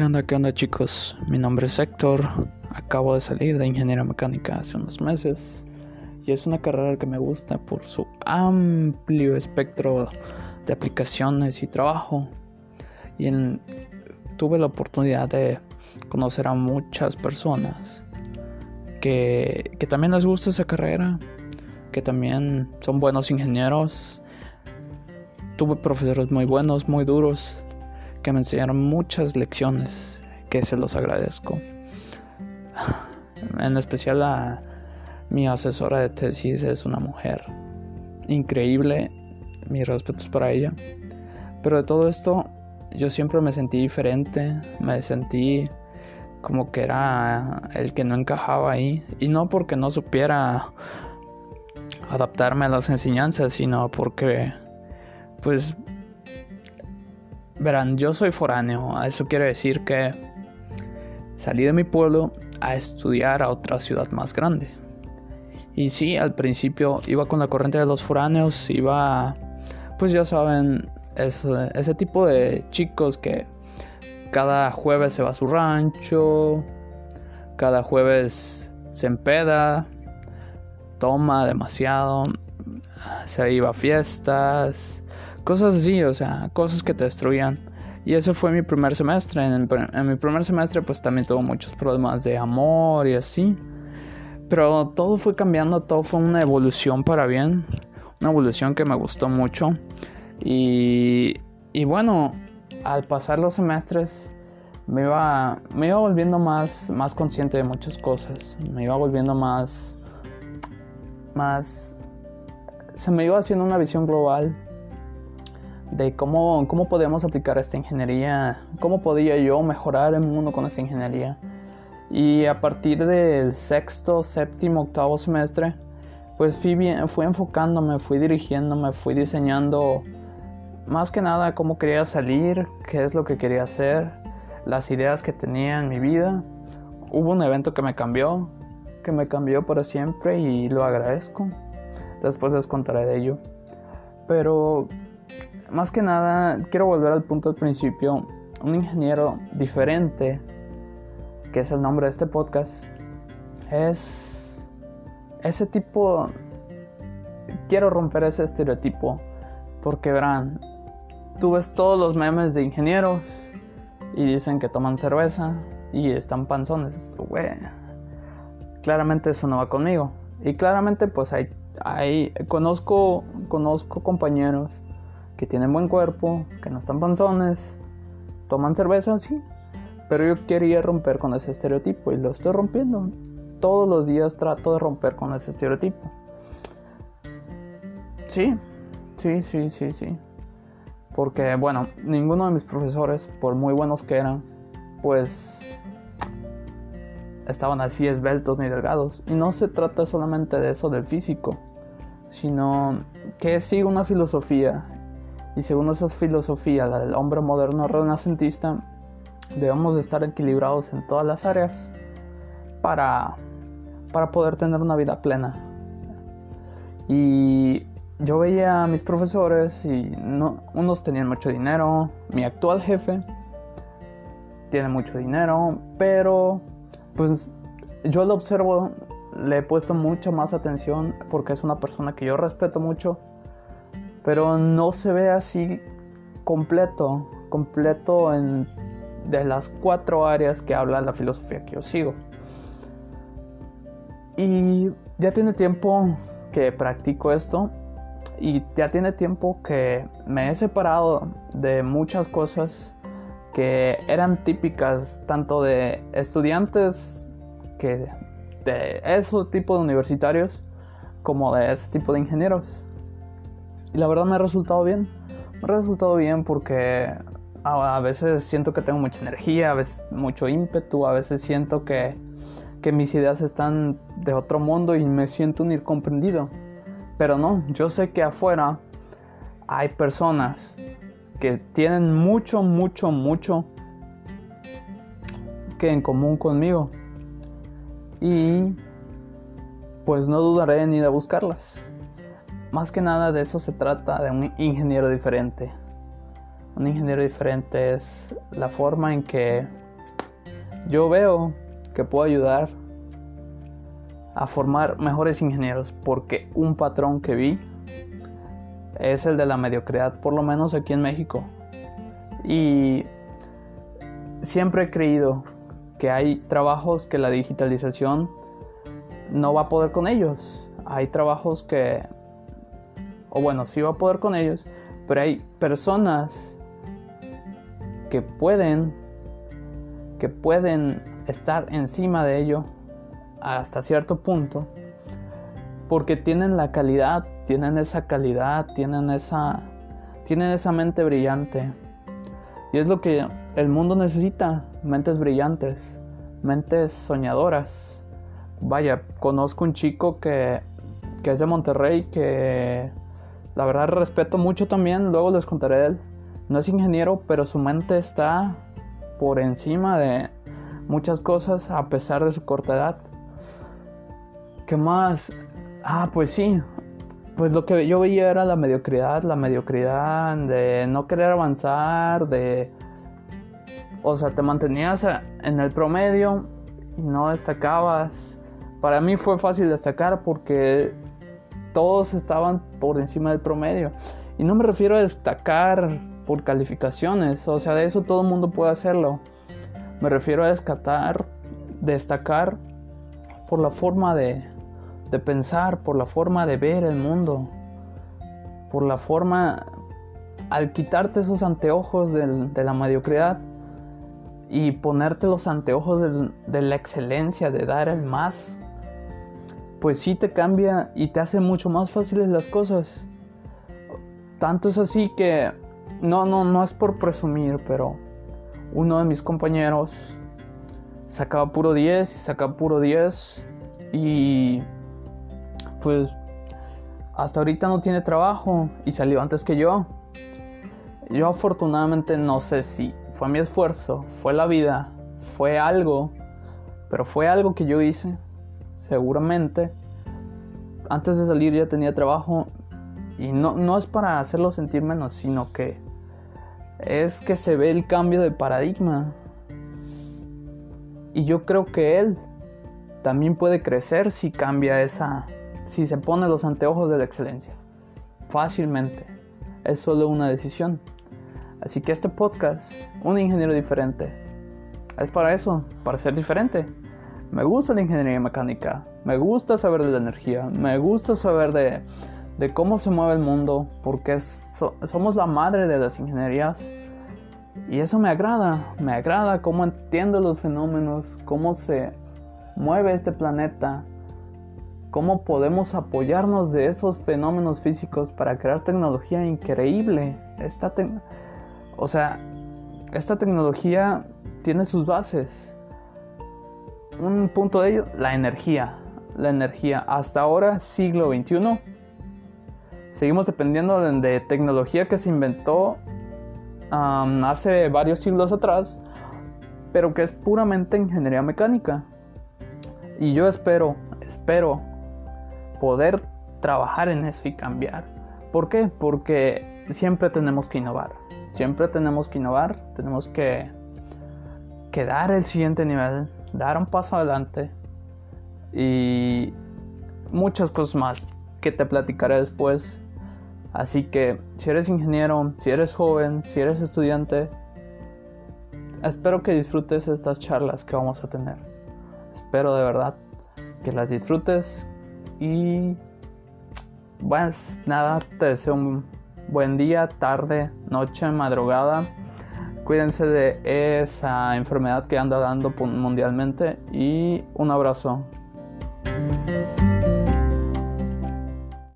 ¿Qué onda, qué onda chicos? Mi nombre es Héctor, acabo de salir de ingeniería mecánica hace unos meses y es una carrera que me gusta por su amplio espectro de aplicaciones y trabajo. Y tuve la oportunidad de conocer a muchas personas que, que también les gusta esa carrera, que también son buenos ingenieros. Tuve profesores muy buenos, muy duros, que me enseñaron muchas lecciones que se los agradezco. En especial a mi asesora de tesis es una mujer increíble, mis respetos para ella. Pero de todo esto yo siempre me sentí diferente, me sentí como que era el que no encajaba ahí. Y no porque no supiera adaptarme a las enseñanzas, sino porque pues Verán, yo soy foráneo, eso quiere decir que salí de mi pueblo a estudiar a otra ciudad más grande. Y sí, al principio iba con la corriente de los foráneos, iba, pues ya saben, ese, ese tipo de chicos que cada jueves se va a su rancho, cada jueves se empeda, toma demasiado, se iba a fiestas, Cosas así, o sea, cosas que te destruían. Y eso fue mi primer semestre. En, mi primer semestre pues también tuvo muchos problemas de amor y así. Pero todo fue cambiando, todo fue una evolución para bien. Una evolución que me gustó mucho. Y, y bueno, al pasar los semestres me iba, me iba volviendo más, más consciente de muchas cosas. Me iba volviendo más... Más... Se me iba haciendo una visión global de cómo, cómo podíamos aplicar esta ingeniería, cómo podía yo mejorar el mundo con esta ingeniería. Y a partir del sexto, séptimo, octavo semestre, pues fui, bien, fui enfocándome, fui dirigiéndome, fui diseñando más que nada cómo quería salir, qué es lo que quería hacer, las ideas que tenía en mi vida. Hubo un evento que me cambió, que me cambió para siempre y lo agradezco. Después les contaré de ello. Pero más que nada, quiero volver al punto del principio. Un ingeniero diferente, que es el nombre de este podcast, es ese tipo... Quiero romper ese estereotipo, porque verán, tú ves todos los memes de ingenieros y dicen que toman cerveza y están panzones. claramente eso no va conmigo. Y claramente pues hay, hay conozco, conozco compañeros que tienen buen cuerpo, que no están panzones, toman cerveza, sí. Pero yo quería romper con ese estereotipo y lo estoy rompiendo. Todos los días trato de romper con ese estereotipo. Sí, sí, sí, sí, sí. Porque, bueno, ninguno de mis profesores, por muy buenos que eran, pues estaban así esbeltos ni delgados. Y no se trata solamente de eso del físico, sino que sigue una filosofía y según esa filosofía, la del hombre moderno renacentista, debemos estar equilibrados en todas las áreas para, para poder tener una vida plena. Y yo veía a mis profesores y no, unos tenían mucho dinero, mi actual jefe tiene mucho dinero, pero pues yo lo observo, le he puesto mucha más atención porque es una persona que yo respeto mucho pero no se ve así completo, completo en de las cuatro áreas que habla la filosofía que yo sigo. Y ya tiene tiempo que practico esto y ya tiene tiempo que me he separado de muchas cosas que eran típicas tanto de estudiantes que de ese tipo de universitarios como de ese tipo de ingenieros. Y la verdad me ha resultado bien. Me ha resultado bien porque a, veces siento que tengo mucha energía, a veces mucho ímpetu, a veces siento que, que mis ideas están de otro mundo y me siento un incomprendido. Pero no, yo sé que afuera hay personas que tienen mucho, mucho, mucho que en común conmigo. Y pues no dudaré ni de buscarlas. Más que nada de eso se trata de un ingeniero diferente. Un ingeniero diferente es la forma en que yo veo que puedo ayudar a formar mejores ingenieros porque un patrón que vi es el de la mediocridad, por lo menos aquí en México. Y siempre he creído que hay trabajos que la digitalización no va a poder con ellos. Hay trabajos que, o bueno, sí va a poder con ellos, pero hay personas que pueden, que pueden estar encima de ello hasta cierto punto, porque tienen la calidad, tienen esa calidad, tienen esa, tienen esa mente brillante. Y es lo que el mundo necesita, mentes brillantes, mentes soñadoras. Vaya, conozco un chico que, que es de Monterrey que la verdad respeto mucho también, luego les contaré de él. No es ingeniero, pero su mente está por encima de muchas cosas a pesar de su corta edad. ¿Qué más? Ah, pues sí. Pues lo que yo veía era la mediocridad, la mediocridad de no querer avanzar, de... O sea, te mantenías en el promedio y no destacabas. Para mí fue fácil destacar porque todos estaban por encima del promedio. Y no me refiero a destacar por calificaciones, o sea, de eso todo el mundo puede hacerlo. Me refiero a destacar, destacar por la forma de, de pensar, por la forma de ver el mundo, por la forma, al quitarte esos anteojos de la mediocridad y ponerte los anteojos de la excelencia, de dar el más, pues sí te cambia y te hace mucho más fáciles las cosas. Tanto es así que, no, no, no es por presumir, pero uno de mis compañeros sacaba puro 10 y sacaba puro 10 y pues hasta ahorita no tiene trabajo y salió antes que yo. Yo afortunadamente no sé si fue mi esfuerzo, fue la vida, fue algo, pero fue algo que yo hice, seguramente. Antes de salir ya tenía trabajo y no, no es para hacerlo sentir menos, sino que es que se ve el cambio de paradigma. Y yo creo que él también puede crecer si cambia esa, si se pone los anteojos de la excelencia. Fácilmente. Es solo una decisión. Así que este podcast, un ingeniero diferente, es para eso, para ser diferente. Me gusta la ingeniería mecánica, me gusta saber de la energía, me gusta saber de, cómo se mueve el mundo, porque somos la madre de las ingenierías. Y eso me agrada, me agrada cómo entiendo los fenómenos, cómo se mueve este planeta, cómo podemos apoyarnos de esos fenómenos físicos para crear tecnología increíble. Esta o sea, esta tecnología tiene sus bases. Un punto de ello, la energía. La energía. Hasta ahora, siglo XXI, seguimos dependiendo de, tecnología que se inventó hace varios siglos atrás, pero que es puramente ingeniería mecánica. Y yo espero, espero poder trabajar en eso y cambiar. ¿Por qué? Porque siempre tenemos que innovar. Siempre tenemos que innovar, tenemos que, que dar el siguiente nivel, dar un paso adelante y muchas cosas más que te platicaré después. Así que si eres ingeniero, si eres joven, si eres estudiante, espero que disfrutes estas charlas que vamos a tener. Espero de verdad que las disfrutes, y pues nada, te deseo un buen día, tarde, noche, madrugada. Cuídense de esa enfermedad que anda dando mundialmente y un abrazo.